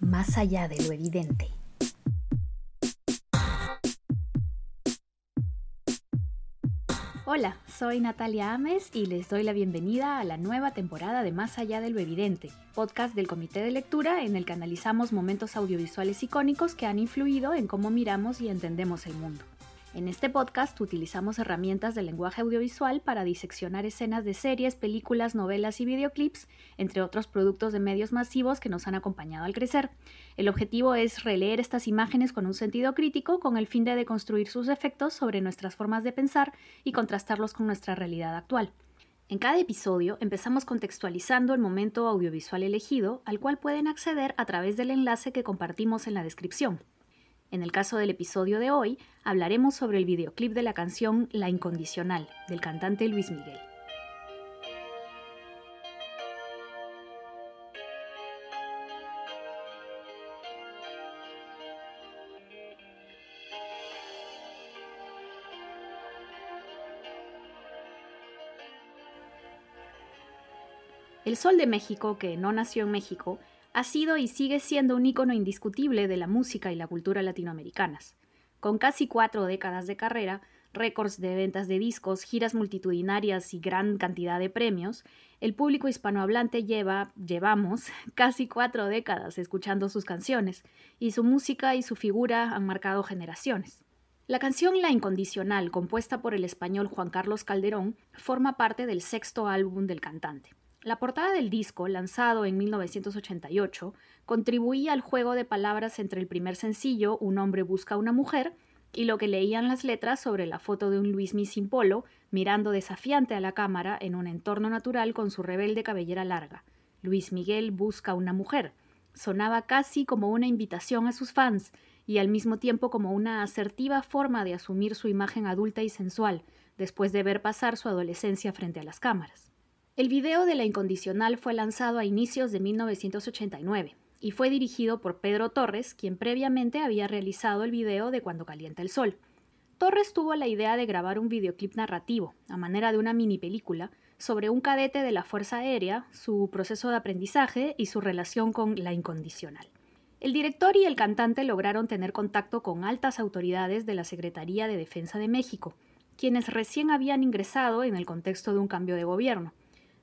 más allá de lo evidente. Hola, soy Natalia Ames y les doy la bienvenida a la nueva temporada de Más allá de lo evidente, podcast del Comité de Lectura en el que analizamos momentos audiovisuales icónicos que han influido en cómo miramos y entendemos el mundo. En este podcast utilizamos herramientas del lenguaje audiovisual para diseccionar escenas de series, películas, novelas y videoclips, entre otros productos de medios masivos que nos han acompañado al crecer. El objetivo es releer estas imágenes con un sentido crítico con el fin de deconstruir sus efectos sobre nuestras formas de pensar y contrastarlos con nuestra realidad actual. En cada episodio empezamos contextualizando el momento audiovisual elegido, al cual pueden acceder a través del enlace que compartimos en la descripción. En el caso del episodio de hoy, hablaremos sobre el videoclip de la canción La Incondicional, del cantante Luis Miguel. El Sol de México, que no nació en México, ha sido y sigue siendo un ícono indiscutible de la música y la cultura latinoamericanas. Con casi cuatro décadas de carrera, récords de ventas de discos, giras multitudinarias y gran cantidad de premios, el público hispanohablante lleva, llevamos, casi cuatro décadas escuchando sus canciones, y su música y su figura han marcado generaciones. La canción La Incondicional, compuesta por el español Juan Carlos Calderón, forma parte del sexto álbum del cantante. La portada del disco, lanzado en 1988, contribuía al juego de palabras entre el primer sencillo, Un hombre busca una mujer, y lo que leían las letras sobre la foto de un Luismi sin mirando desafiante a la cámara en un entorno natural con su rebelde cabellera larga. Luis Miguel busca una mujer. Sonaba casi como una invitación a sus fans y al mismo tiempo como una asertiva forma de asumir su imagen adulta y sensual, después de ver pasar su adolescencia frente a las cámaras. El video de La Incondicional fue lanzado a inicios de 1989 y fue dirigido por Pedro Torres, quien previamente había realizado el video de Cuando calienta el sol. Torres tuvo la idea de grabar un videoclip narrativo, a manera de una mini película, sobre un cadete de la Fuerza Aérea, su proceso de aprendizaje y su relación con la incondicional. El director y el cantante lograron tener contacto con altas autoridades de la Secretaría de Defensa de México, quienes recién habían ingresado en el contexto de un cambio de gobierno.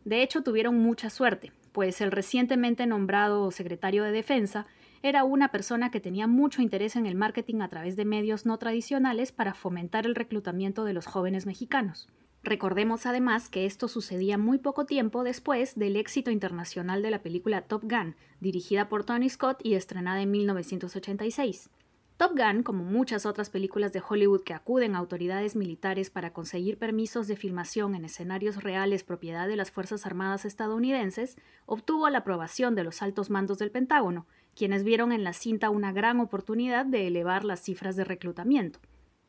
De hecho, tuvieron mucha suerte, pues el recientemente nombrado secretario de Defensa era una persona que tenía mucho interés en el marketing a través de medios no tradicionales para fomentar el reclutamiento de los jóvenes mexicanos. Recordemos además que esto sucedía muy poco tiempo después del éxito internacional de la película Top Gun, dirigida por Tony Scott y estrenada en 1986. Top Gun, como muchas otras películas de Hollywood que acuden a autoridades militares para conseguir permisos de filmación en escenarios reales propiedad de las Fuerzas Armadas estadounidenses, obtuvo la aprobación de los altos mandos del Pentágono, quienes vieron en la cinta una gran oportunidad de elevar las cifras de reclutamiento.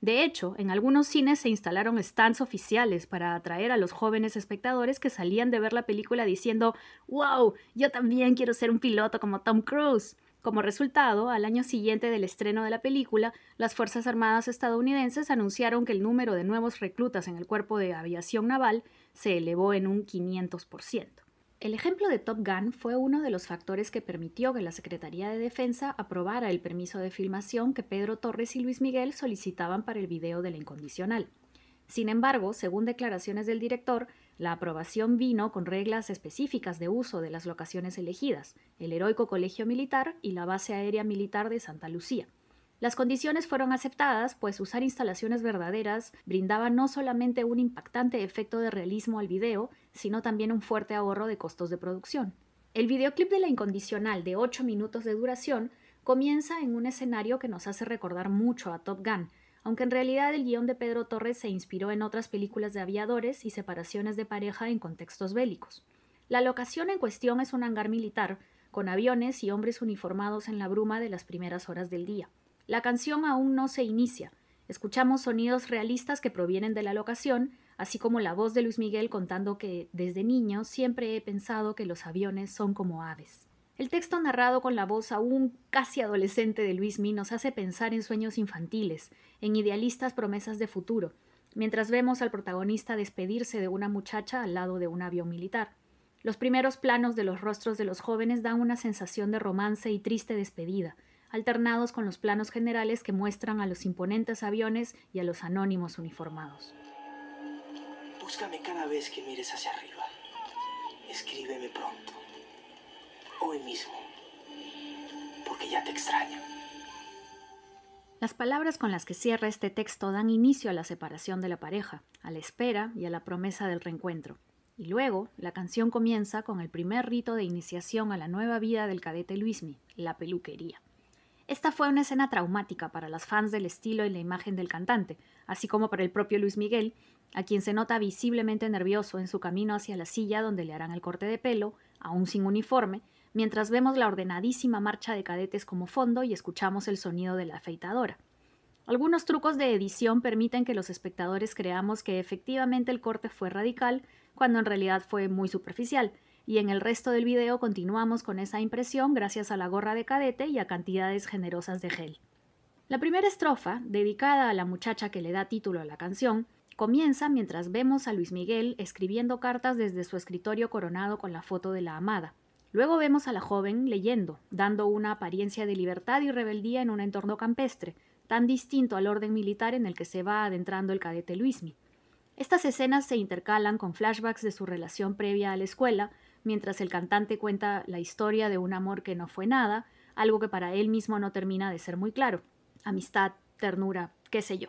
De hecho, en algunos cines se instalaron stands oficiales para atraer a los jóvenes espectadores que salían de ver la película diciendo ¡Wow! Yo también quiero ser un piloto como Tom Cruise. Como resultado, al año siguiente del estreno de la película, las Fuerzas Armadas estadounidenses anunciaron que el número de nuevos reclutas en el cuerpo de aviación naval se elevó en un 500%. El ejemplo de Top Gun fue uno de los factores que permitió que la Secretaría de Defensa aprobara el permiso de filmación que Pedro Torres y Luis Miguel solicitaban para el video de la incondicional. Sin embargo, según declaraciones del director, la aprobación vino con reglas específicas de uso de las locaciones elegidas, el heroico Colegio Militar y la Base Aérea Militar de Santa Lucía. Las condiciones fueron aceptadas, pues usar instalaciones verdaderas brindaba no solamente un impactante efecto de realismo al video, sino también un fuerte ahorro de costos de producción. El videoclip de la incondicional de 8 minutos de duración comienza en un escenario que nos hace recordar mucho a Top Gun, aunque en realidad el guion de Pedro Torres se inspiró en otras películas de aviadores y separaciones de pareja en contextos bélicos. La locación en cuestión es un hangar militar, con aviones y hombres uniformados en la bruma de las primeras horas del día. La canción aún no se inicia. Escuchamos sonidos realistas que provienen de la locación, así como la voz de Luis Miguel contando que desde niño siempre he pensado que los aviones son como aves. El texto narrado con la voz aún casi adolescente de Luis Mi nos hace pensar en sueños infantiles, en idealistas promesas de futuro, mientras vemos al protagonista despedirse de una muchacha al lado de un avión militar. Los primeros planos de los rostros de los jóvenes dan una sensación de romance y triste despedida, alternados con los planos generales que muestran a los imponentes aviones y a los anónimos uniformados. Búscame cada vez que mires hacia arriba. Escríbeme pronto. Hoy mismo. Porque ya te extraño. Las palabras con las que cierra este texto dan inicio a la separación de la pareja, a la espera y a la promesa del reencuentro. Y luego, la canción comienza con el primer rito de iniciación a la nueva vida del cadete Luismi, la peluquería. Esta fue una escena traumática para las fans del estilo y la imagen del cantante, así como para el propio Luis Miguel, a quien se nota visiblemente nervioso en su camino hacia la silla donde le harán el corte de pelo, aún sin uniforme, mientras vemos la ordenadísima marcha de cadetes como fondo y escuchamos el sonido de la afeitadora. Algunos trucos de edición permiten que los espectadores creamos que efectivamente el corte fue radical, cuando en realidad fue muy superficial, y en el resto del video continuamos con esa impresión gracias a la gorra de cadete y a cantidades generosas de gel. La primera estrofa, dedicada a la muchacha que le da título a la canción, comienza mientras vemos a Luis Miguel escribiendo cartas desde su escritorio coronado con la foto de la amada. Luego vemos a la joven leyendo, dando una apariencia de libertad y rebeldía en un entorno campestre, tan distinto al orden militar en el que se va adentrando el cadete Luismi. Estas escenas se intercalan con flashbacks de su relación previa a la escuela, mientras el cantante cuenta la historia de un amor que no fue nada, algo que para él mismo no termina de ser muy claro. Amistad, ternura, qué sé yo.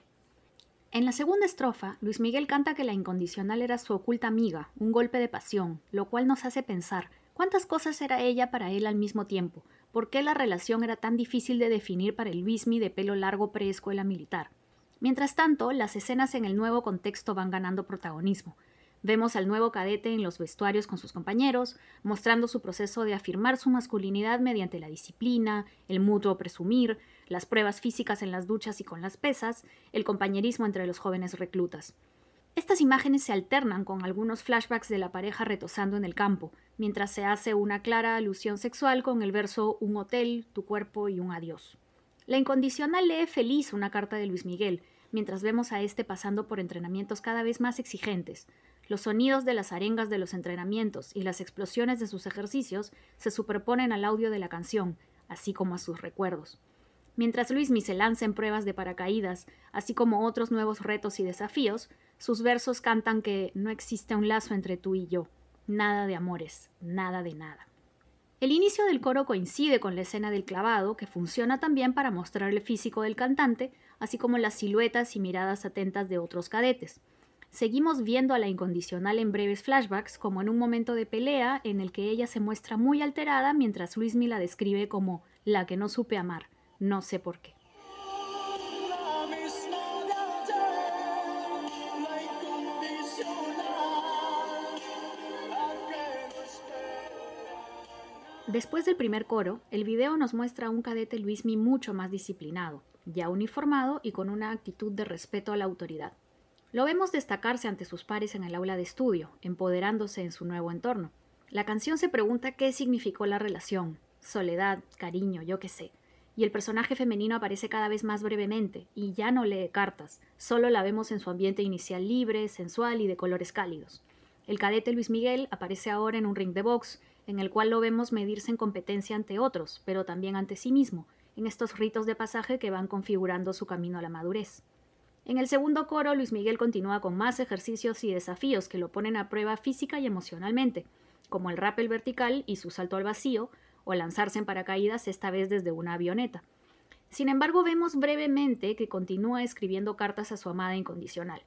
En la segunda estrofa, Luis Miguel canta que la incondicional era su oculta amiga, un golpe de pasión, lo cual nos hace pensar, ¿Cuántas cosas era ella para él al mismo tiempo? ¿Por qué la relación era tan difícil de definir para el Luismi de pelo largo preescuela militar? Mientras tanto, las escenas en el nuevo contexto van ganando protagonismo. Vemos al nuevo cadete en los vestuarios con sus compañeros, mostrando su proceso de afirmar su masculinidad mediante la disciplina, el mutuo presumir, las pruebas físicas en las duchas y con las pesas, el compañerismo entre los jóvenes reclutas. Estas imágenes se alternan con algunos flashbacks de la pareja retosando en el campo, mientras se hace una clara alusión sexual con el verso un hotel, tu cuerpo y un adiós. La incondicional lee feliz una carta de Luis Miguel, mientras vemos a este pasando por entrenamientos cada vez más exigentes. Los sonidos de las arengas de los entrenamientos y las explosiones de sus ejercicios se superponen al audio de la canción, así como a sus recuerdos. Mientras Luismi se lanza en pruebas de paracaídas, así como otros nuevos retos y desafíos, sus versos cantan que no existe un lazo entre tú y yo, nada de amores, nada de nada. El inicio del coro coincide con la escena del clavado, que funciona también para mostrar el físico del cantante, así como las siluetas y miradas atentas de otros cadetes. Seguimos viendo a la incondicional en breves flashbacks, como en un momento de pelea en el que ella se muestra muy alterada mientras Luismi la describe como la que no supe amar, no sé por qué. Después del primer coro, el video nos muestra a un cadete Luismi mucho más disciplinado, ya uniformado y con una actitud de respeto a la autoridad. Lo vemos destacarse ante sus pares en el aula de estudio, empoderándose en su nuevo entorno. La canción se pregunta qué significó la relación, soledad, cariño, yo qué sé. Y el personaje femenino aparece cada vez más brevemente, y ya no lee cartas, solo la vemos en su ambiente inicial libre, sensual y de colores cálidos. El cadete Luis Miguel aparece ahora en un ring de box, en el cual lo vemos medirse en competencia ante otros, pero también ante sí mismo, en estos ritos de pasaje que van configurando su camino a la madurez. En el segundo coro, Luis Miguel continúa con más ejercicios y desafíos que lo ponen a prueba física y emocionalmente, como el rappel vertical y su salto al vacío, o lanzarse en paracaídas esta vez desde una avioneta. Sin embargo, vemos brevemente que continúa escribiendo cartas a su amada incondicional.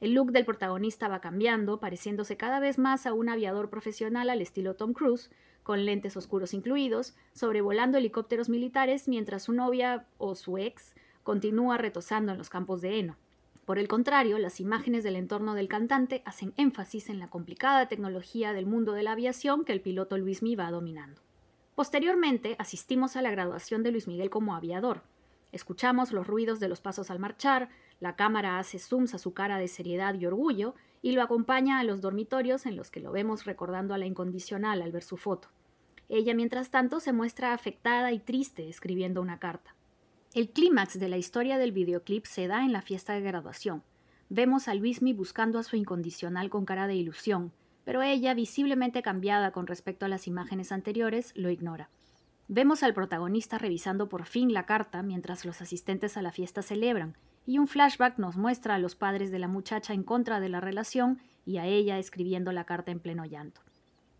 El look del protagonista va cambiando, pareciéndose cada vez más a un aviador profesional al estilo Tom Cruise, con lentes oscuros incluidos, sobrevolando helicópteros militares mientras su novia o su ex continúa retosando en los campos de heno. Por el contrario, las imágenes del entorno del cantante hacen énfasis en la complicada tecnología del mundo de la aviación que el piloto Luis Miguel va dominando. Posteriormente, asistimos a la graduación de Luis Miguel como aviador. Escuchamos los ruidos de los pasos al marchar, la cámara hace zooms a su cara de seriedad y orgullo y lo acompaña a los dormitorios en los que lo vemos recordando a la incondicional al ver su foto. Ella, mientras tanto, se muestra afectada y triste escribiendo una carta. El clímax de la historia del videoclip se da en la fiesta de graduación. Vemos a Luismi buscando a su incondicional con cara de ilusión, pero ella, visiblemente cambiada con respecto a las imágenes anteriores, lo ignora. Vemos al protagonista revisando por fin la carta mientras los asistentes a la fiesta celebran, y un flashback nos muestra a los padres de la muchacha en contra de la relación y a ella escribiendo la carta en pleno llanto.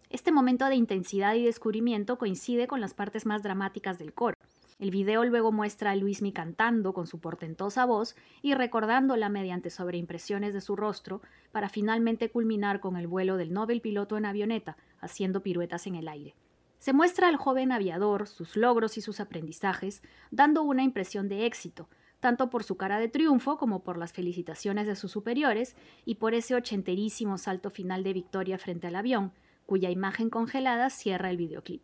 Este momento de intensidad y descubrimiento coincide con las partes más dramáticas del coro. El video luego muestra a Luismi cantando con su portentosa voz y recordándola mediante sobreimpresiones de su rostro para finalmente culminar con el vuelo del Nobel piloto en avioneta, haciendo piruetas en el aire. Se muestra al joven aviador, sus logros y sus aprendizajes, dando una impresión de éxito, tanto por su cara de triunfo como por las felicitaciones de sus superiores y por ese ochenterísimo salto final de victoria frente al avión, cuya imagen congelada cierra el videoclip.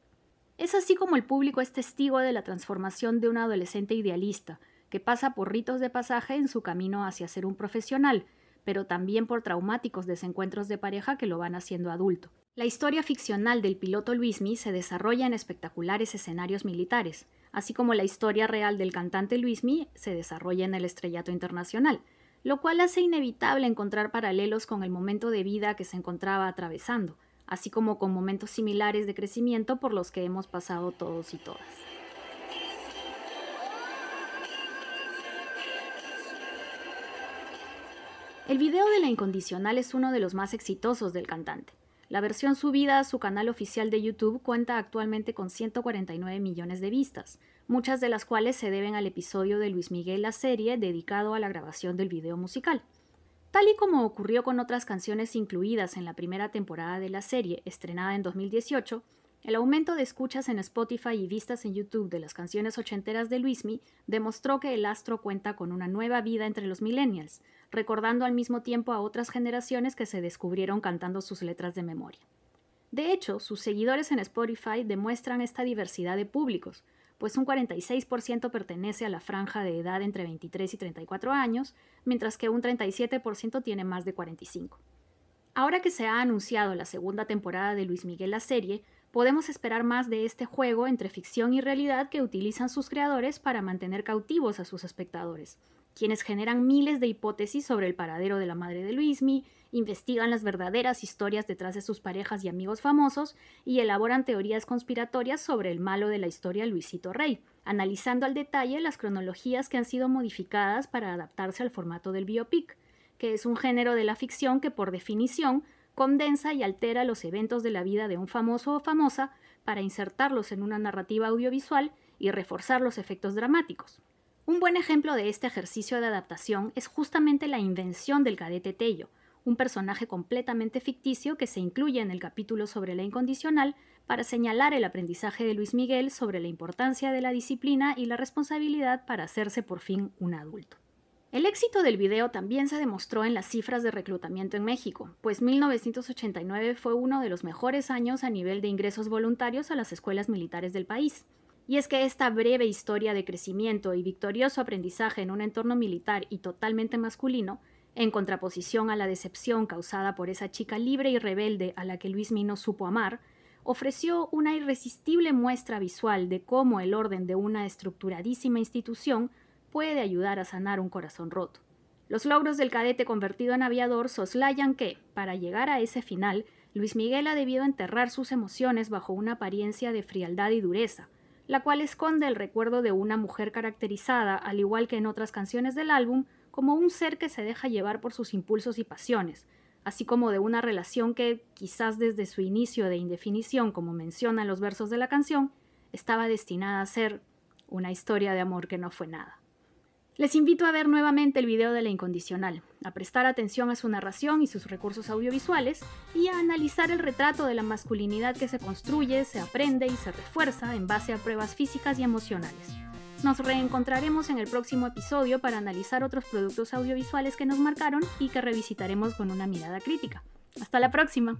Es así como el público es testigo de la transformación de un adolescente idealista, que pasa por ritos de pasaje en su camino hacia ser un profesional, pero también por traumáticos desencuentros de pareja que lo van haciendo adulto. La historia ficcional del piloto Luismi se desarrolla en espectaculares escenarios militares, así como la historia real del cantante Luismi se desarrolla en el estrellato internacional, lo cual hace inevitable encontrar paralelos con el momento de vida que se encontraba atravesando, así como con momentos similares de crecimiento por los que hemos pasado todos y todas. El video de La Incondicional es uno de los más exitosos del cantante. La versión subida a su canal oficial de YouTube cuenta actualmente con 149 millones de vistas, muchas de las cuales se deben al episodio de Luis Miguel la serie dedicado a la grabación del video musical. Tal y como ocurrió con otras canciones incluidas en la primera temporada de la serie, estrenada en 2018, el aumento de escuchas en Spotify y vistas en YouTube de las canciones ochenteras de Luismi demostró que el astro cuenta con una nueva vida entre los millennials, recordando al mismo tiempo a otras generaciones que se descubrieron cantando sus letras de memoria. De hecho, sus seguidores en Spotify demuestran esta diversidad de públicos, pues un 46% pertenece a la franja de edad entre 23 y 34 años, mientras que un 37% tiene más de 45. Ahora que se ha anunciado la segunda temporada de Luis Miguel la serie, podemos esperar más de este juego entre ficción y realidad que utilizan sus creadores para mantener cautivos a sus espectadores, quienes generan miles de hipótesis sobre el paradero de la madre de Luismi, investigan las verdaderas historias detrás de sus parejas y amigos famosos y elaboran teorías conspiratorias sobre el malo de la historia Luisito Rey, analizando al detalle las cronologías que han sido modificadas para adaptarse al formato del biopic, que es un género de la ficción que por definición condensa y altera los eventos de la vida de un famoso o famosa para insertarlos en una narrativa audiovisual y reforzar los efectos dramáticos. Un buen ejemplo de este ejercicio de adaptación es justamente la invención del cadete Tello, un personaje completamente ficticio que se incluye en el capítulo sobre la incondicional para señalar el aprendizaje de Luis Miguel sobre la importancia de la disciplina y la responsabilidad para hacerse por fin un adulto. El éxito del video también se demostró en las cifras de reclutamiento en México, pues 1989 fue uno de los mejores años a nivel de ingresos voluntarios a las escuelas militares del país. Y es que esta breve historia de crecimiento y victorioso aprendizaje en un entorno militar y totalmente masculino, en contraposición a la decepción causada por esa chica libre y rebelde a la que Luis Mino supo amar, ofreció una irresistible muestra visual de cómo el orden de una estructuradísima institución puede ayudar a sanar un corazón roto. Los logros del cadete convertido en aviador soslayan que, para llegar a ese final, Luis Miguel ha debido enterrar sus emociones bajo una apariencia de frialdad y dureza, la cual esconde el recuerdo de una mujer caracterizada, al igual que en otras canciones del álbum, como un ser que se deja llevar por sus impulsos y pasiones, así como de una relación que, quizás desde su inicio de indefinición, como mencionan los versos de la canción, estaba destinada a ser una historia de amor que no fue nada. Les invito a ver nuevamente el video de La Incondicional, a prestar atención a su narración y sus recursos audiovisuales y a analizar el retrato de la masculinidad que se construye, se aprende y se refuerza en base a pruebas físicas y emocionales. Nos reencontraremos en el próximo episodio para analizar otros productos audiovisuales que nos marcaron y que revisitaremos con una mirada crítica. Hasta la próxima.